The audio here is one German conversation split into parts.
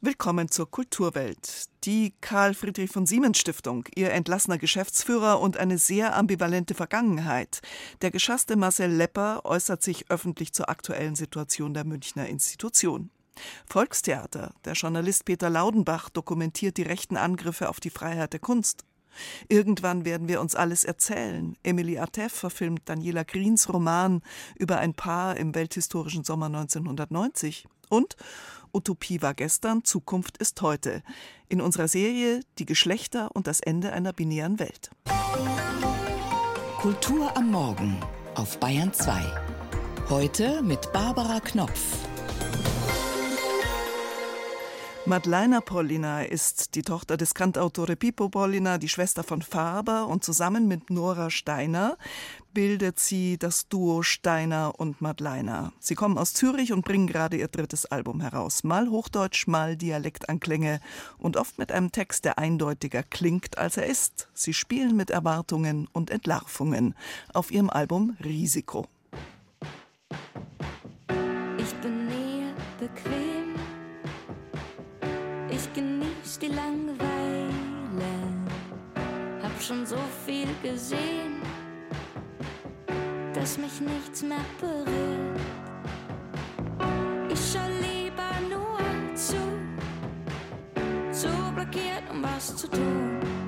Willkommen zur Kulturwelt. Die Karl Friedrich von Siemens Stiftung, ihr entlassener Geschäftsführer und eine sehr ambivalente Vergangenheit. Der geschasste Marcel Lepper äußert sich öffentlich zur aktuellen Situation der Münchner Institution. Volkstheater, der Journalist Peter Laudenbach dokumentiert die rechten Angriffe auf die Freiheit der Kunst. Irgendwann werden wir uns alles erzählen. Emily Atef verfilmt Daniela Greens Roman über ein Paar im welthistorischen Sommer 1990. Und Utopie war gestern, Zukunft ist heute. In unserer Serie Die Geschlechter und das Ende einer binären Welt. Kultur am Morgen auf Bayern 2. Heute mit Barbara Knopf. Madleina Pollina ist die Tochter des Kantautore Pippo Pollina, die Schwester von Faber und zusammen mit Nora Steiner bildet sie das Duo Steiner und Madleina. Sie kommen aus Zürich und bringen gerade ihr drittes Album heraus. Mal Hochdeutsch, mal Dialektanklänge und oft mit einem Text, der eindeutiger klingt, als er ist. Sie spielen mit Erwartungen und Entlarvungen auf ihrem Album Risiko. Ich bin näher bequem genieß die Langeweile. Hab schon so viel gesehen, dass mich nichts mehr berührt. Ich schau lieber nur zu, zu blockiert, um was zu tun.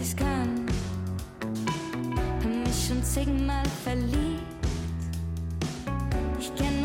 Ich's kann. Hab mich schon zigmal verliebt. Ich kenne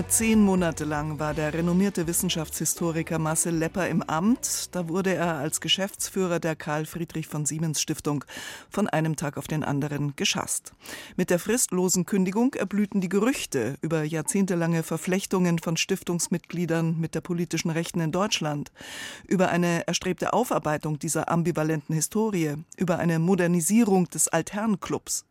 Nur zehn Monate lang war der renommierte Wissenschaftshistoriker Marcel Lepper im Amt. Da wurde er als Geschäftsführer der Karl Friedrich von Siemens Stiftung von einem Tag auf den anderen geschasst. Mit der fristlosen Kündigung erblühten die Gerüchte über jahrzehntelange Verflechtungen von Stiftungsmitgliedern mit der politischen Rechten in Deutschland, über eine erstrebte Aufarbeitung dieser ambivalenten Historie, über eine Modernisierung des Altherrenclubs.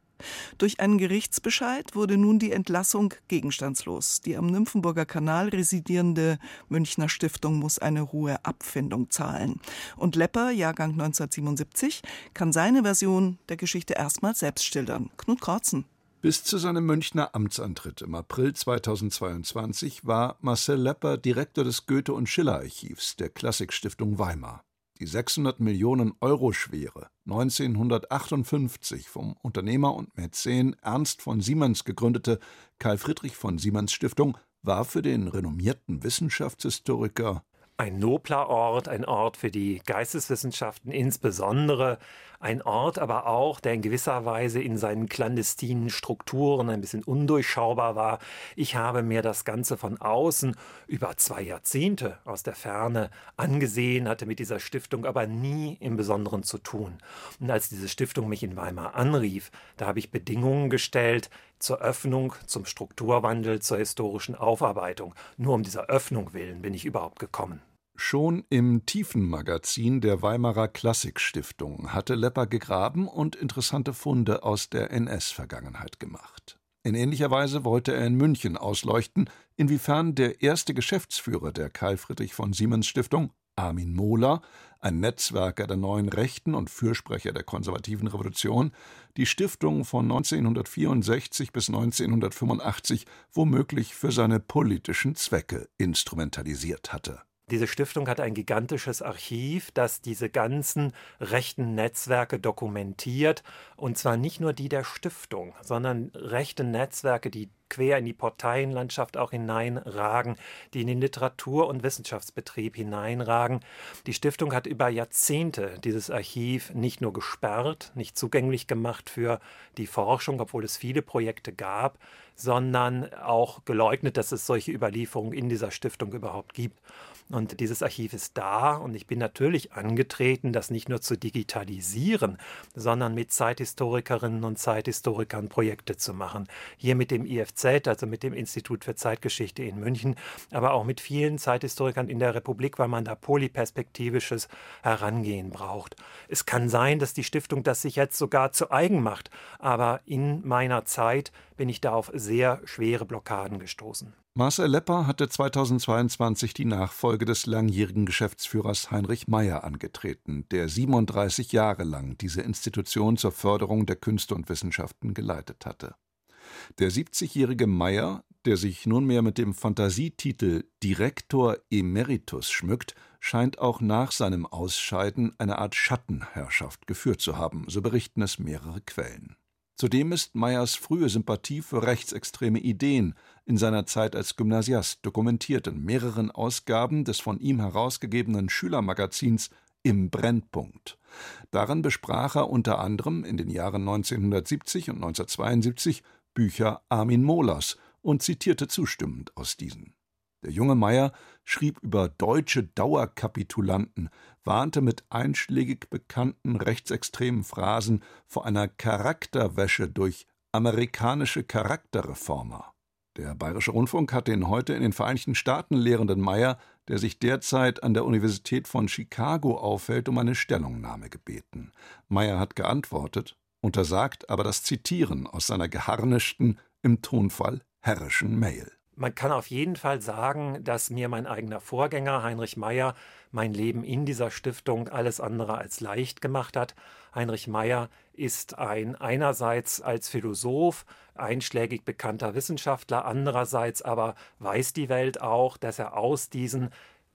Durch einen Gerichtsbescheid wurde nun die Entlassung gegenstandslos. Die am Nymphenburger Kanal residierende Münchner Stiftung muss eine hohe Abfindung zahlen. Und Lepper, Jahrgang 1977, kann seine Version der Geschichte erstmals selbst schildern. Knut Korzen. Bis zu seinem Münchner Amtsantritt im April 2022 war Marcel Lepper Direktor des Goethe- und Schiller-Archivs der Klassikstiftung Weimar die 600 Millionen Euro schwere, 1958 vom Unternehmer und Mäzen Ernst von Siemens gegründete Karl Friedrich von Siemens Stiftung war für den renommierten Wissenschaftshistoriker ein nobler Ort, ein Ort für die Geisteswissenschaften insbesondere, ein Ort aber auch, der in gewisser Weise in seinen clandestinen Strukturen ein bisschen undurchschaubar war. Ich habe mir das Ganze von außen über zwei Jahrzehnte aus der Ferne angesehen, hatte mit dieser Stiftung aber nie im Besonderen zu tun. Und als diese Stiftung mich in Weimar anrief, da habe ich Bedingungen gestellt, zur Öffnung, zum Strukturwandel, zur historischen Aufarbeitung. Nur um dieser Öffnung willen bin ich überhaupt gekommen. Schon im Tiefenmagazin der Weimarer Klassikstiftung hatte Lepper gegraben und interessante Funde aus der NS-Vergangenheit gemacht. In ähnlicher Weise wollte er in München ausleuchten, inwiefern der erste Geschäftsführer der Karl Friedrich von Siemens Stiftung, Armin Mohler, ein Netzwerker der neuen Rechten und Fürsprecher der konservativen Revolution, die Stiftung von 1964 bis 1985 womöglich für seine politischen Zwecke instrumentalisiert hatte. Diese Stiftung hat ein gigantisches Archiv, das diese ganzen rechten Netzwerke dokumentiert. Und zwar nicht nur die der Stiftung, sondern rechte Netzwerke, die quer in die Parteienlandschaft auch hineinragen, die in den Literatur- und Wissenschaftsbetrieb hineinragen. Die Stiftung hat über Jahrzehnte dieses Archiv nicht nur gesperrt, nicht zugänglich gemacht für die Forschung, obwohl es viele Projekte gab, sondern auch geleugnet, dass es solche Überlieferungen in dieser Stiftung überhaupt gibt. Und dieses Archiv ist da und ich bin natürlich angetreten, das nicht nur zu digitalisieren, sondern mit Zeithistorikerinnen und Zeithistorikern Projekte zu machen. Hier mit dem IFZ, also mit dem Institut für Zeitgeschichte in München, aber auch mit vielen Zeithistorikern in der Republik, weil man da polyperspektivisches Herangehen braucht. Es kann sein, dass die Stiftung das sich jetzt sogar zu eigen macht, aber in meiner Zeit bin ich da auf sehr schwere Blockaden gestoßen. Marcel Lepper hatte 2022 die Nachfolge des langjährigen Geschäftsführers Heinrich Meyer angetreten, der 37 Jahre lang diese Institution zur Förderung der Künste und Wissenschaften geleitet hatte. Der 70-jährige Meyer, der sich nunmehr mit dem Fantasietitel Direktor Emeritus schmückt, scheint auch nach seinem Ausscheiden eine Art Schattenherrschaft geführt zu haben, so berichten es mehrere Quellen. Zudem ist Meyers frühe Sympathie für rechtsextreme Ideen in seiner Zeit als Gymnasiast dokumentiert in mehreren Ausgaben des von ihm herausgegebenen Schülermagazins Im Brennpunkt. Darin besprach er unter anderem in den Jahren 1970 und 1972 Bücher Armin Mohlers und zitierte zustimmend aus diesen. Der junge Meyer schrieb über deutsche Dauerkapitulanten, warnte mit einschlägig bekannten rechtsextremen Phrasen vor einer Charakterwäsche durch amerikanische Charakterreformer. Der Bayerische Rundfunk hat den heute in den Vereinigten Staaten lehrenden Meyer, der sich derzeit an der Universität von Chicago aufhält, um eine Stellungnahme gebeten. Meyer hat geantwortet, untersagt aber das Zitieren aus seiner geharnischten, im Tonfall herrischen Mail. Man kann auf jeden Fall sagen, dass mir mein eigener Vorgänger Heinrich Meyer mein Leben in dieser Stiftung alles andere als leicht gemacht hat. Heinrich Meyer ist ein einerseits als Philosoph einschlägig bekannter Wissenschaftler, andererseits aber weiß die Welt auch, dass er aus diesen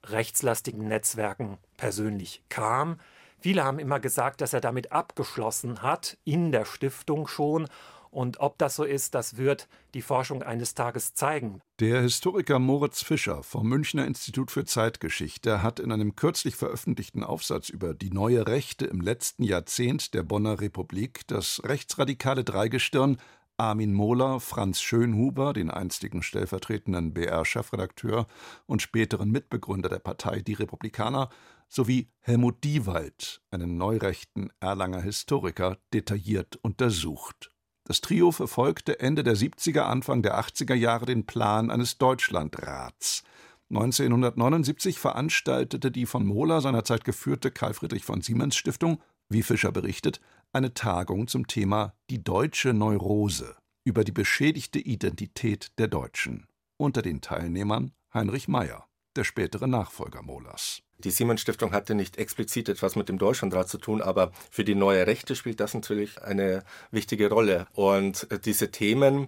rechtslastigen Netzwerken persönlich kam. Viele haben immer gesagt, dass er damit abgeschlossen hat, in der Stiftung schon und ob das so ist, das wird die Forschung eines Tages zeigen. Der Historiker Moritz Fischer vom Münchner Institut für Zeitgeschichte hat in einem kürzlich veröffentlichten Aufsatz über die neue Rechte im letzten Jahrzehnt der Bonner Republik das rechtsradikale Dreigestirn Armin Mohler, Franz Schönhuber, den einstigen stellvertretenden BR-Chefredakteur und späteren Mitbegründer der Partei Die Republikaner, sowie Helmut Diewald, einen neurechten Erlanger Historiker, detailliert untersucht. Das Trio verfolgte Ende der 70er, Anfang der 80er Jahre den Plan eines Deutschlandrats. 1979 veranstaltete die von Mohler seinerzeit geführte Karl Friedrich von Siemens Stiftung, wie Fischer berichtet, eine Tagung zum Thema Die deutsche Neurose über die beschädigte Identität der Deutschen. Unter den Teilnehmern Heinrich Meyer, der spätere Nachfolger Mohlers. Die Siemens Stiftung hatte nicht explizit etwas mit dem Deutschlandrat zu tun, aber für die neue Rechte spielt das natürlich eine wichtige Rolle. Und diese Themen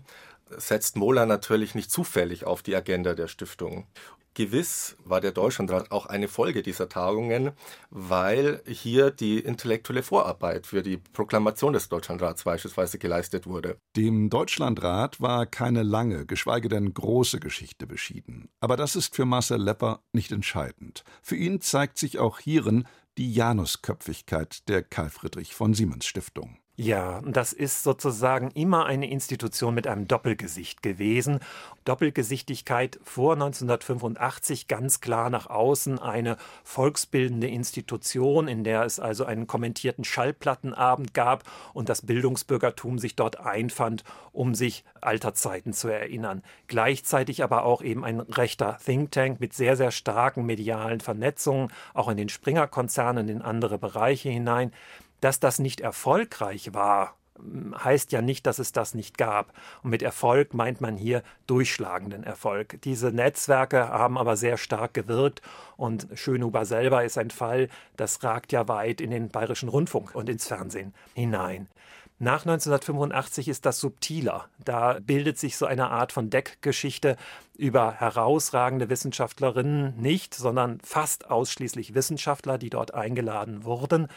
setzt Mohler natürlich nicht zufällig auf die Agenda der Stiftung. Gewiss war der Deutschlandrat auch eine Folge dieser Tagungen, weil hier die intellektuelle Vorarbeit für die Proklamation des Deutschlandrats beispielsweise geleistet wurde. Dem Deutschlandrat war keine lange, geschweige denn große Geschichte beschieden. Aber das ist für Marcel Lepper nicht entscheidend. Für ihn zeigt sich auch hierin die Janusköpfigkeit der Karl Friedrich von Siemens Stiftung. Ja, das ist sozusagen immer eine Institution mit einem Doppelgesicht gewesen. Doppelgesichtigkeit vor 1985 ganz klar nach außen eine volksbildende Institution, in der es also einen kommentierten Schallplattenabend gab und das Bildungsbürgertum sich dort einfand, um sich alter Zeiten zu erinnern. Gleichzeitig aber auch eben ein rechter Think Tank mit sehr, sehr starken medialen Vernetzungen, auch in den Springer-Konzernen, in andere Bereiche hinein. Dass das nicht erfolgreich war, heißt ja nicht, dass es das nicht gab. Und mit Erfolg meint man hier durchschlagenden Erfolg. Diese Netzwerke haben aber sehr stark gewirkt und Schönhuber selber ist ein Fall, das ragt ja weit in den bayerischen Rundfunk und ins Fernsehen hinein. Nach 1985 ist das subtiler. Da bildet sich so eine Art von Deckgeschichte über herausragende Wissenschaftlerinnen nicht, sondern fast ausschließlich Wissenschaftler, die dort eingeladen wurden.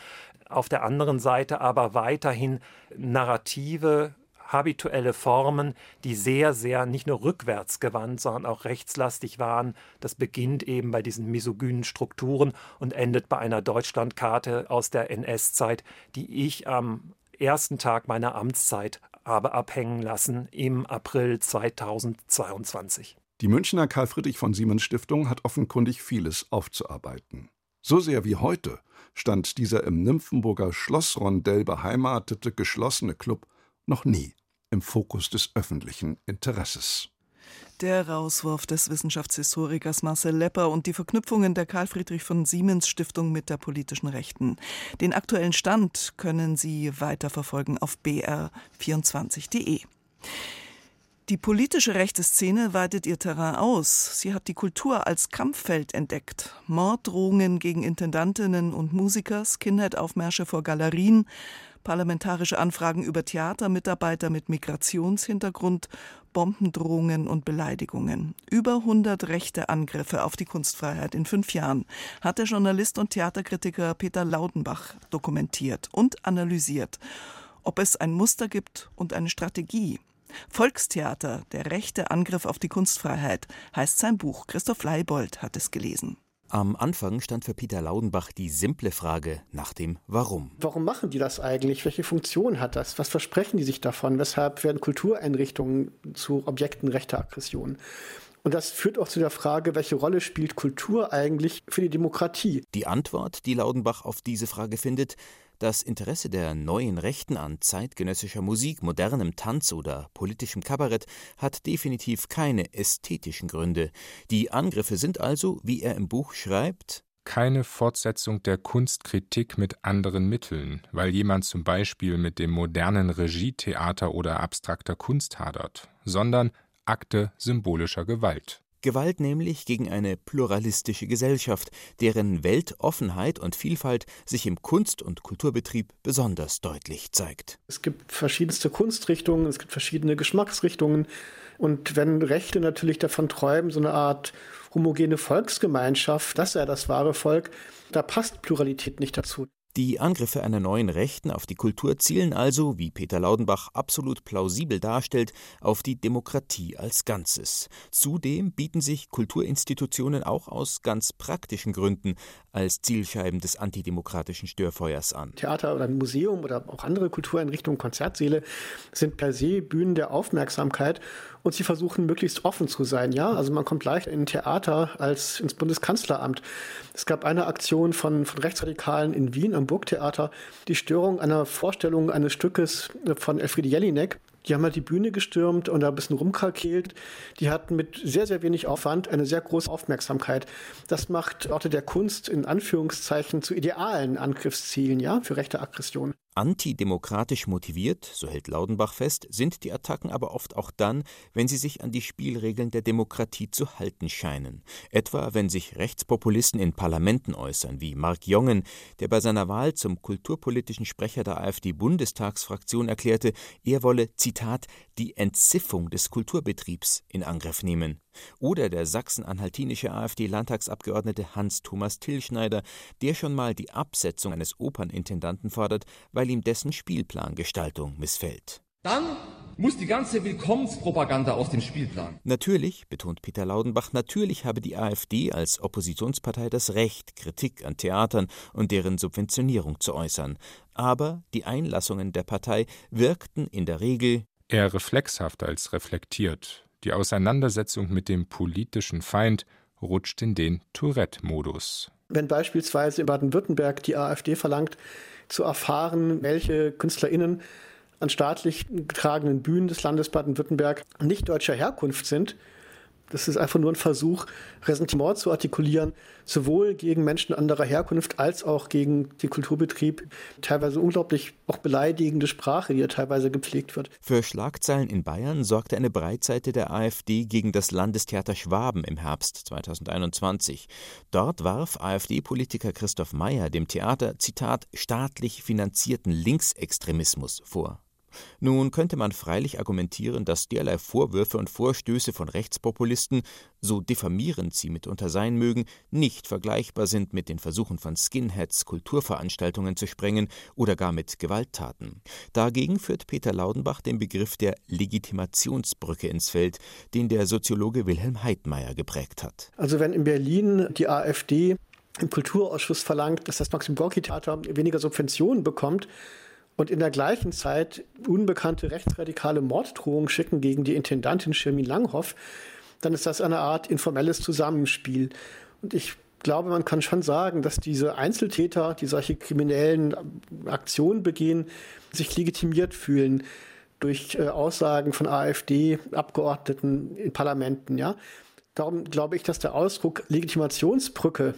Auf der anderen Seite aber weiterhin narrative, habituelle Formen, die sehr, sehr nicht nur rückwärtsgewandt, sondern auch rechtslastig waren. Das beginnt eben bei diesen misogynen Strukturen und endet bei einer Deutschlandkarte aus der NS-Zeit, die ich am ersten Tag meiner Amtszeit habe abhängen lassen im April 2022. Die Münchner Karl Friedrich von Siemens Stiftung hat offenkundig vieles aufzuarbeiten. So sehr wie heute stand dieser im Nymphenburger Schlossrondell beheimatete geschlossene Club noch nie im Fokus des öffentlichen Interesses. Der Rauswurf des Wissenschaftshistorikers Marcel Lepper und die Verknüpfungen der Karl Friedrich von Siemens Stiftung mit der politischen Rechten. Den aktuellen Stand können Sie weiterverfolgen auf br24.de. Die politische rechte Szene weitet ihr Terrain aus. Sie hat die Kultur als Kampffeld entdeckt. Morddrohungen gegen Intendantinnen und Musiker, Skinhead-Aufmärsche vor Galerien, parlamentarische Anfragen über Theatermitarbeiter mit Migrationshintergrund, Bombendrohungen und Beleidigungen. Über 100 rechte Angriffe auf die Kunstfreiheit in fünf Jahren hat der Journalist und Theaterkritiker Peter Laudenbach dokumentiert und analysiert. Ob es ein Muster gibt und eine Strategie. Volkstheater, der rechte Angriff auf die Kunstfreiheit, heißt sein Buch. Christoph Leibold hat es gelesen. Am Anfang stand für Peter Laudenbach die simple Frage nach dem Warum. Warum machen die das eigentlich? Welche Funktion hat das? Was versprechen die sich davon? Weshalb werden Kultureinrichtungen zu Objekten rechter Aggression? Und das führt auch zu der Frage, welche Rolle spielt Kultur eigentlich für die Demokratie? Die Antwort, die Laudenbach auf diese Frage findet, das Interesse der neuen Rechten an zeitgenössischer Musik, modernem Tanz oder politischem Kabarett hat definitiv keine ästhetischen Gründe. Die Angriffe sind also, wie er im Buch schreibt, keine Fortsetzung der Kunstkritik mit anderen Mitteln, weil jemand zum Beispiel mit dem modernen Regietheater oder abstrakter Kunst hadert, sondern Akte symbolischer Gewalt. Gewalt nämlich gegen eine pluralistische Gesellschaft, deren Weltoffenheit und Vielfalt sich im Kunst- und Kulturbetrieb besonders deutlich zeigt. Es gibt verschiedenste Kunstrichtungen, es gibt verschiedene Geschmacksrichtungen. Und wenn Rechte natürlich davon träumen, so eine Art homogene Volksgemeinschaft, das sei das wahre Volk, da passt Pluralität nicht dazu. Die Angriffe einer neuen Rechten auf die Kultur zielen also, wie Peter Laudenbach absolut plausibel darstellt, auf die Demokratie als Ganzes. Zudem bieten sich Kulturinstitutionen auch aus ganz praktischen Gründen als Zielscheiben des antidemokratischen Störfeuers an. Theater oder ein Museum oder auch andere Kultureinrichtungen, Konzertsäle sind per se Bühnen der Aufmerksamkeit und sie versuchen möglichst offen zu sein. Ja, also man kommt leicht in ein Theater als ins Bundeskanzleramt. Es gab eine Aktion von, von Rechtsradikalen in Wien am Burgtheater, die Störung einer Vorstellung eines Stückes von Elfriede Jelinek. Die haben halt die Bühne gestürmt und da ein bisschen rumkalkelt. Die hatten mit sehr, sehr wenig Aufwand eine sehr große Aufmerksamkeit. Das macht Orte der Kunst in Anführungszeichen zu idealen Angriffszielen, ja, für rechte Aggression. Antidemokratisch motiviert, so hält Laudenbach fest, sind die Attacken aber oft auch dann, wenn sie sich an die Spielregeln der Demokratie zu halten scheinen. Etwa wenn sich Rechtspopulisten in Parlamenten äußern, wie Mark Jongen, der bei seiner Wahl zum kulturpolitischen Sprecher der AfD-Bundestagsfraktion erklärte, er wolle, Zitat, die Entziffung des Kulturbetriebs in Angriff nehmen. Oder der sachsen-anhaltinische AfD-Landtagsabgeordnete Hans-Thomas Tillschneider, der schon mal die Absetzung eines Opernintendanten fordert, weil ihm dessen Spielplangestaltung missfällt. Dann muss die ganze Willkommenspropaganda aus dem Spielplan. Natürlich, betont Peter Laudenbach, natürlich habe die AfD als Oppositionspartei das Recht, Kritik an Theatern und deren Subventionierung zu äußern. Aber die Einlassungen der Partei wirkten in der Regel eher reflexhaft als reflektiert. Die Auseinandersetzung mit dem politischen Feind rutscht in den Tourette-Modus. Wenn beispielsweise in Baden-Württemberg die AfD verlangt, zu erfahren, welche KünstlerInnen an staatlich getragenen Bühnen des Landes Baden-Württemberg nicht deutscher Herkunft sind, Das ist einfach nur ein Versuch, Ressentiment zu artikulieren, sowohl gegen Menschen anderer Herkunft als auch gegen den Kulturbetrieb. Teilweise unglaublich auch beleidigende Sprache, die ja teilweise gepflegt wird. Für Schlagzeilen in Bayern sorgte eine Breitseite der AfD gegen das Landestheater Schwaben im Herbst 2021. Dort warf AfD-Politiker Christoph Meyer dem Theater, Zitat, staatlich finanzierten Linksextremismus vor. Nun könnte man freilich argumentieren, dass derlei Vorwürfe und Vorstöße von Rechtspopulisten, so diffamierend sie mitunter sein mögen, nicht vergleichbar sind mit den Versuchen von Skinheads, Kulturveranstaltungen zu sprengen oder gar mit Gewalttaten. Dagegen führt Peter Laudenbach den Begriff der Legitimationsbrücke ins Feld, den der Soziologe Wilhelm Heidmeier geprägt hat. Also wenn in Berlin die AfD im Kulturausschuss verlangt, dass das Maxim Gorki Theater weniger Subventionen bekommt, und in der gleichen Zeit unbekannte rechtsradikale Morddrohungen schicken gegen die Intendantin Schirmin Langhoff, dann ist das eine Art informelles Zusammenspiel. Und ich glaube, man kann schon sagen, dass diese Einzeltäter, die solche kriminellen Aktionen begehen, sich legitimiert fühlen durch äh, Aussagen von AfD-Abgeordneten in Parlamenten, ja. Darum glaube ich, dass der Ausdruck Legitimationsbrücke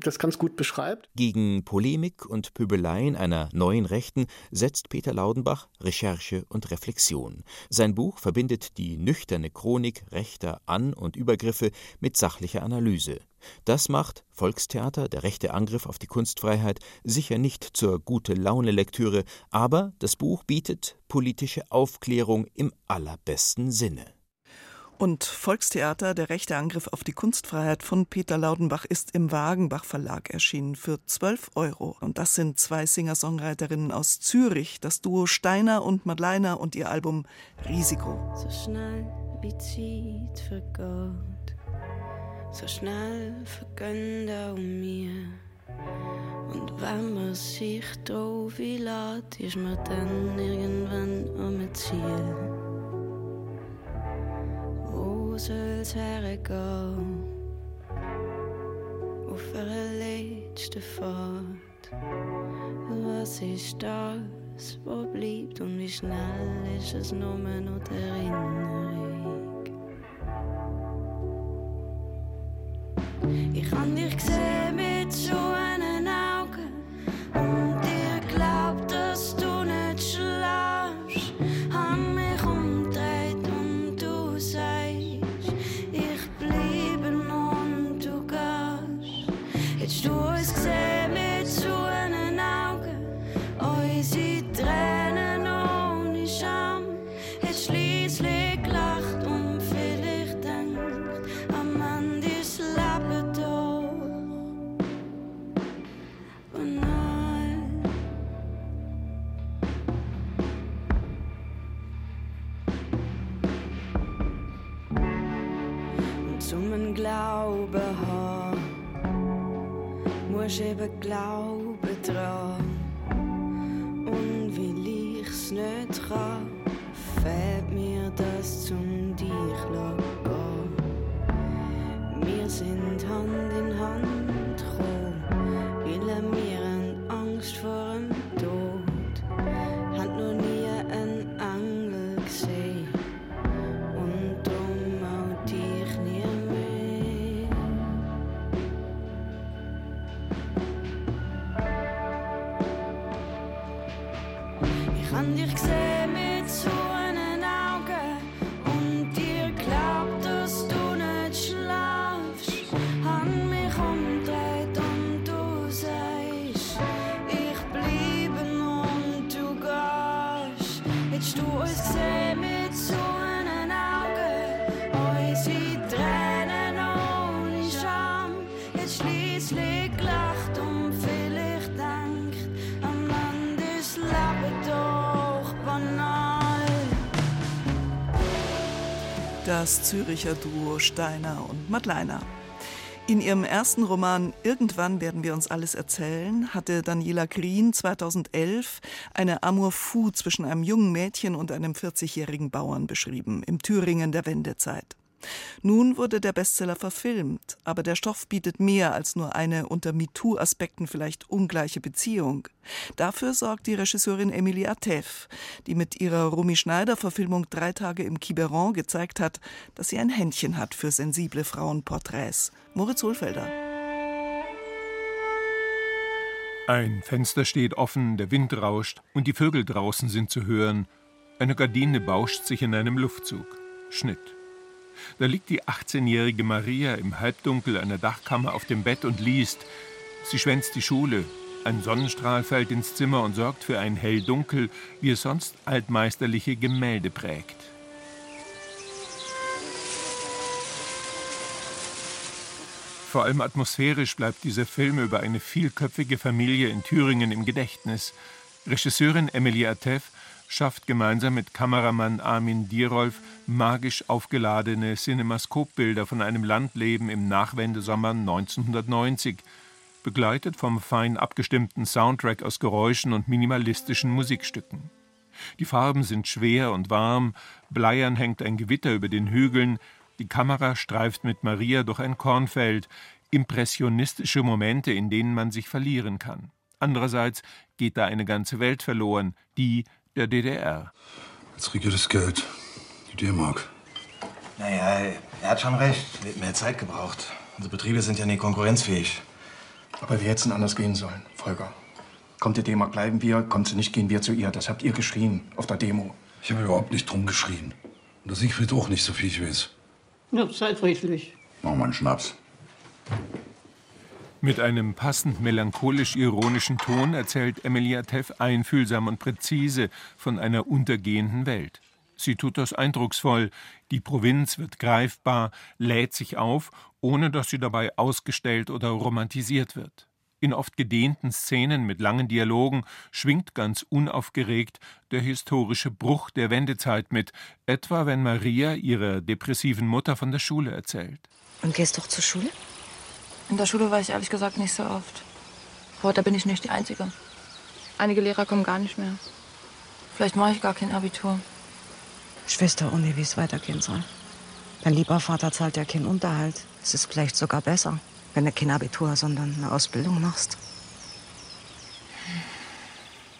das ganz gut beschreibt. Gegen Polemik und Pöbeleien einer neuen Rechten setzt Peter Laudenbach Recherche und Reflexion. Sein Buch verbindet die nüchterne Chronik rechter An- und Übergriffe mit sachlicher Analyse. Das macht Volkstheater, der rechte Angriff auf die Kunstfreiheit, sicher nicht zur Gute-Laune-Lektüre, aber das Buch bietet politische Aufklärung im allerbesten Sinne. Und Volkstheater, der rechte Angriff auf die Kunstfreiheit von Peter Laudenbach ist im Wagenbach Verlag erschienen für 12 Euro. Und das sind zwei Singer-Songwriterinnen aus Zürich, das Duo Steiner und Madleiner und ihr Album Risiko. So schnell wie Zeit vergeht, so schnell vergönnt auch mir. Und wenn man sich drauf einlädt, ist man dann irgendwann am Ziel wo soll's hergehen? Auf einer letzten Fahrt. Was ist das, was bleibt und wie schnell ist es nur noch die Erinnerung? Ich kann dich sehen Zum Glauben haben, musst eben Glauben dran. Und weil ich's nicht kann, fehlt mir das zum dich gehen. Wir sind Hand in Hand Das Züricher Duo Steiner und Madleiner. In ihrem ersten Roman Irgendwann werden wir uns alles erzählen hatte Daniela Green 2011 eine Amour fou zwischen einem jungen Mädchen und einem 40-jährigen Bauern beschrieben, im Thüringen der Wendezeit. Nun wurde der Bestseller verfilmt, aber der Stoff bietet mehr als nur eine unter MeToo-Aspekten vielleicht ungleiche Beziehung. Dafür sorgt die Regisseurin Emilie Atef, die mit ihrer Romy Schneider-Verfilmung Drei Tage im Quiberon gezeigt hat, dass sie ein Händchen hat für sensible Frauenporträts. Moritz Hohlfelder. Ein Fenster steht offen, der Wind rauscht und die Vögel draußen sind zu hören. Eine Gardine bauscht sich in einem Luftzug. Schnitt. Da liegt die 18-jährige Maria im Halbdunkel einer Dachkammer auf dem Bett und liest. Sie schwänzt die Schule. Ein Sonnenstrahl fällt ins Zimmer und sorgt für ein Hell-Dunkel, wie es sonst altmeisterliche Gemälde prägt. Vor allem atmosphärisch bleibt dieser Film über eine vielköpfige Familie in Thüringen im Gedächtnis. Regisseurin Emilie Atef schafft gemeinsam mit Kameramann Armin Dierolf magisch aufgeladene Cinemaskopbilder von einem Landleben im Nachwendesommer 1990, begleitet vom fein abgestimmten Soundtrack aus Geräuschen und minimalistischen Musikstücken. Die Farben sind schwer und warm, bleiern hängt ein Gewitter über den Hügeln, die Kamera streift mit Maria durch ein Kornfeld, impressionistische Momente, in denen man sich verlieren kann. Andererseits geht da eine ganze Welt verloren, die der DDR. Jetzt kriegt ihr das Geld. Die D-Mark. Naja, er hat schon recht. Wir hätten mehr Zeit gebraucht. Unsere Betriebe sind ja nicht konkurrenzfähig. Aber wir hätten anders gehen sollen, Volker. Kommt die D-Mark, bleiben wir. Kommt sie nicht, gehen wir zu ihr. Das habt ihr geschrien auf der Demo. Ich habe überhaupt nicht drum geschrien. Und der Siegfried auch nicht, so viel ich weiß. Ja, seid friedlich. Mach mal einen Schnaps. Mit einem passend melancholisch-ironischen Ton erzählt Emilia Teff einfühlsam und präzise von einer untergehenden Welt. Sie tut das eindrucksvoll. Die Provinz wird greifbar, lädt sich auf, ohne dass sie dabei ausgestellt oder romantisiert wird. In oft gedehnten Szenen mit langen Dialogen schwingt ganz unaufgeregt der historische Bruch der Wendezeit mit, etwa wenn Maria ihrer depressiven Mutter von der Schule erzählt. Und gehst doch zur Schule? In der Schule war ich ehrlich gesagt nicht so oft. Heute bin ich nicht die Einzige. Einige Lehrer kommen gar nicht mehr. Vielleicht mache ich gar kein Abitur. Schwester, ohne wie es weitergehen soll. Dein lieber Vater zahlt ja keinen Unterhalt. Es ist vielleicht sogar besser, wenn du kein Abitur, sondern eine Ausbildung machst.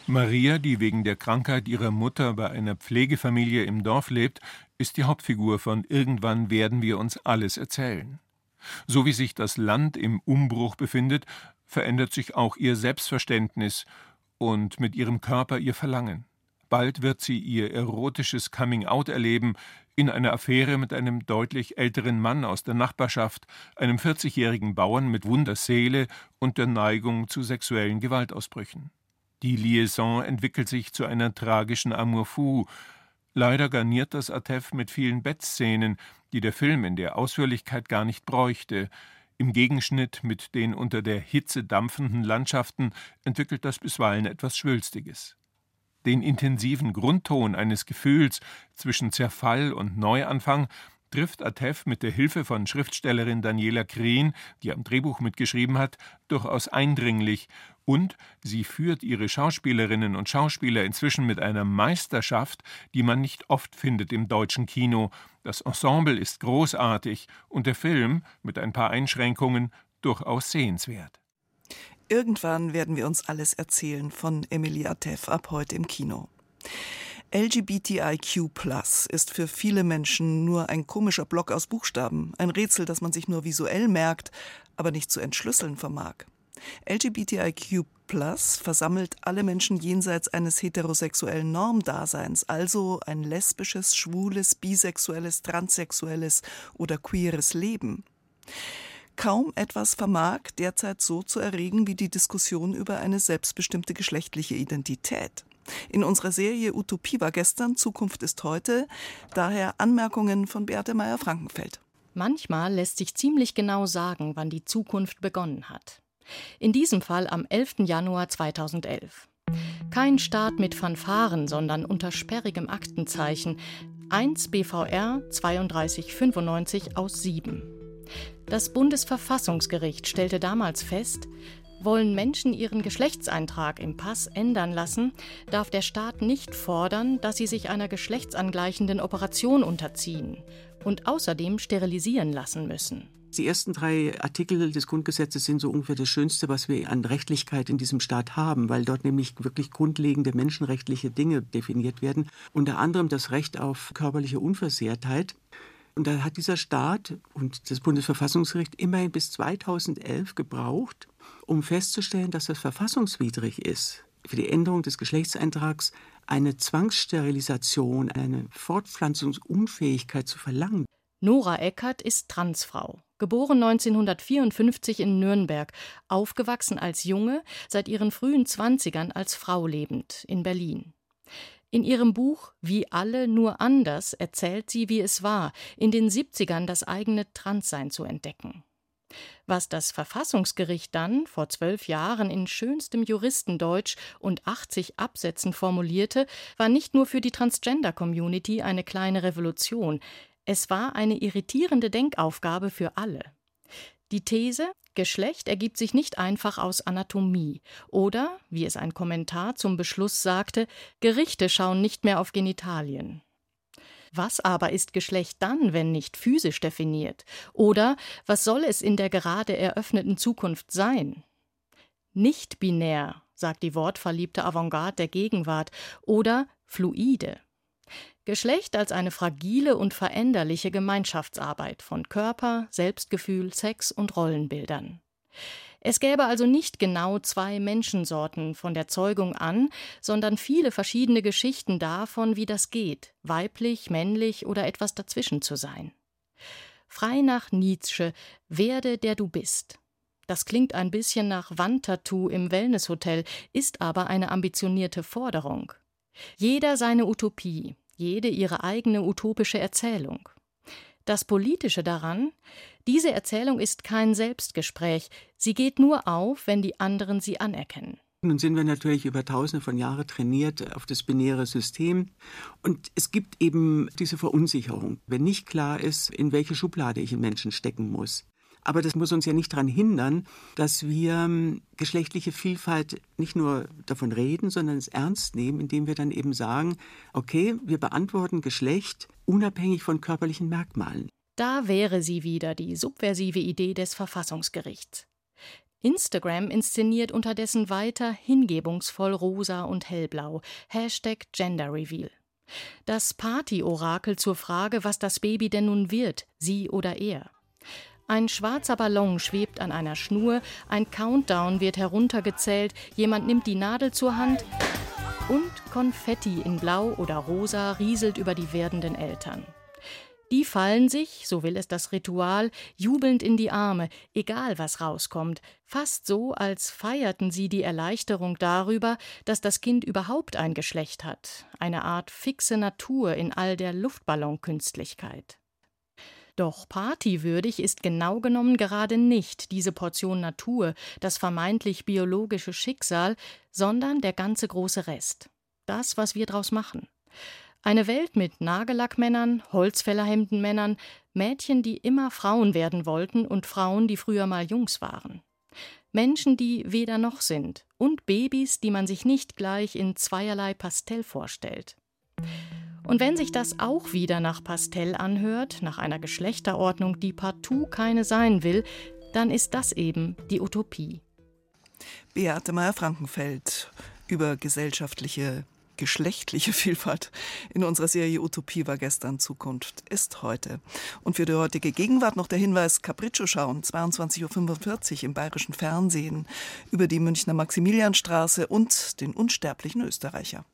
Maria, die wegen der Krankheit ihrer Mutter bei einer Pflegefamilie im Dorf lebt, ist die Hauptfigur von Irgendwann werden wir uns alles erzählen. So wie sich das Land im Umbruch befindet, verändert sich auch ihr Selbstverständnis und mit ihrem Körper ihr Verlangen. Bald wird sie ihr erotisches Coming-out erleben in einer Affäre mit einem deutlich älteren Mann aus der Nachbarschaft, einem 40-jährigen Bauern mit Wunderseele und der Neigung zu sexuellen Gewaltausbrüchen. Die Liaison entwickelt sich zu einer tragischen Amour fou. Leider garniert das Atef mit vielen Bettszenen, die der Film in der Ausführlichkeit gar nicht bräuchte. Im Gegenschnitt mit den unter der Hitze dampfenden Landschaften entwickelt das bisweilen etwas Schwülstiges. Den intensiven Grundton eines Gefühls zwischen Zerfall und Neuanfang trifft Atef mit der Hilfe von Schriftstellerin Daniela Krehn, die am Drehbuch mitgeschrieben hat, durchaus eindringlich und sie führt ihre Schauspielerinnen und Schauspieler inzwischen mit einer Meisterschaft, die man nicht oft findet im deutschen Kino. Das Ensemble ist großartig und der Film, mit ein paar Einschränkungen, durchaus sehenswert. Irgendwann werden wir uns alles erzählen von Emilie Atef ab heute im Kino. LGBTIQ ist für viele Menschen nur ein komischer Block aus Buchstaben, ein Rätsel, das man sich nur visuell merkt, aber nicht zu entschlüsseln vermag. LGBTIQ versammelt alle Menschen jenseits eines heterosexuellen Normdaseins, also ein lesbisches, schwules, bisexuelles, transsexuelles oder queeres Leben. Kaum etwas vermag derzeit so zu erregen wie die Diskussion über eine selbstbestimmte geschlechtliche Identität. In unserer Serie Utopie war gestern, Zukunft ist heute, daher Anmerkungen von Beate Meyer-Frankenfeld. Manchmal lässt sich ziemlich genau sagen, wann die Zukunft begonnen hat. In diesem Fall am 11. Januar 2011. Kein Start mit Fanfaren, sondern unter sperrigem Aktenzeichen 1 BVR 3295 aus 7. Das Bundesverfassungsgericht stellte damals fest, Wollen Menschen ihren Geschlechtseintrag im Pass ändern lassen, darf der Staat nicht fordern, dass sie sich einer geschlechtsangleichenden Operation unterziehen und außerdem sterilisieren lassen müssen. Die ersten drei Artikel des Grundgesetzes sind so ungefähr das Schönste, was wir an Rechtlichkeit in diesem Staat haben, weil dort nämlich wirklich grundlegende menschenrechtliche Dinge definiert werden. Unter anderem das Recht auf körperliche Unversehrtheit. Und da hat dieser Staat und das Bundesverfassungsgericht immerhin bis 2011 gebraucht, um festzustellen, dass das verfassungswidrig ist, für die Änderung des Geschlechtseintrags eine Zwangssterilisation, eine Fortpflanzungsunfähigkeit zu verlangen. Nora Eckert ist Transfrau, geboren 1954 in Nürnberg, aufgewachsen als Junge, seit ihren frühen Zwanzigern als Frau lebend in Berlin. In ihrem Buch Wie alle nur anders erzählt sie, wie es war, in den 70ern das eigene Transsein zu entdecken. Was das Verfassungsgericht dann vor zwölf Jahren in schönstem Juristendeutsch und 80 Absätzen formulierte, war nicht nur für die Transgender-Community eine kleine Revolution, es war eine irritierende Denkaufgabe für alle. Die These, Geschlecht ergibt sich nicht einfach aus Anatomie oder, wie es ein Kommentar zum Beschluss sagte, Gerichte schauen nicht mehr auf Genitalien. Was aber ist Geschlecht dann, wenn nicht physisch definiert? Oder was soll es in der gerade eröffneten Zukunft sein? Nicht binär, sagt die wortverliebte Avantgarde der Gegenwart, oder fluide. Geschlecht als eine fragile und veränderliche Gemeinschaftsarbeit von Körper, Selbstgefühl, Sex und Rollenbildern. Es gäbe also nicht genau zwei Menschensorten von der Zeugung an, sondern viele verschiedene Geschichten davon, wie das geht, weiblich, männlich oder etwas dazwischen zu sein. Frei nach Nietzsche, werde der du bist. Das klingt ein bisschen nach Wandtattoo im Wellnesshotel, ist aber eine ambitionierte Forderung. Jeder seine Utopie, jede ihre eigene utopische Erzählung. Das Politische daran, diese Erzählung ist kein Selbstgespräch, sie geht nur auf, wenn die anderen sie anerkennen. Nun sind wir natürlich über tausende von Jahren trainiert auf das binäre System. Und es gibt eben diese Verunsicherung, wenn nicht klar ist, in welche Schublade ich einen Menschen stecken muss. Aber das muss uns ja nicht daran hindern, dass wir ähm, geschlechtliche Vielfalt nicht nur davon reden, sondern es ernst nehmen, indem wir dann eben sagen, okay, wir beantworten Geschlecht unabhängig von körperlichen Merkmalen. Da wäre sie wieder, die subversive Idee des Verfassungsgerichts. Instagram inszeniert unterdessen weiter hingebungsvoll rosa und hellblau. Hashtag Gender Reveal. Das Party-Orakel zur Frage, was das Baby denn nun wird, sie oder er. Ein schwarzer Ballon schwebt an einer Schnur, ein Countdown wird heruntergezählt, jemand nimmt die Nadel zur Hand und Konfetti in Blau oder Rosa rieselt über die werdenden Eltern. Die fallen sich, so will es das Ritual, jubelnd in die Arme, egal was rauskommt, fast so, als feierten sie die Erleichterung darüber, dass das Kind überhaupt ein Geschlecht hat, eine Art fixe Natur in all der Luftballonkünstlichkeit. Doch partywürdig ist genau genommen gerade nicht diese Portion Natur, das vermeintlich biologische Schicksal, sondern der ganze große Rest. Das, was wir draus machen. Eine Welt mit Nagellackmännern, Holzfällerhemdenmännern, Mädchen, die immer Frauen werden wollten und Frauen, die früher mal Jungs waren. Menschen, die weder noch sind und Babys, die man sich nicht gleich in zweierlei Pastell vorstellt. Und wenn sich das auch wieder nach Pastell anhört, nach einer Geschlechterordnung, die partout keine sein will, dann ist das eben die Utopie. Beate Meyer-Frankenfeld über gesellschaftliche geschlechtliche Vielfalt in unserer Serie Utopie war gestern, Zukunft ist heute. Und für die heutige Gegenwart noch der Hinweis Capriccio schauen, 22.45 Uhr im bayerischen Fernsehen über die Münchner Maximilianstraße und den unsterblichen Österreicher.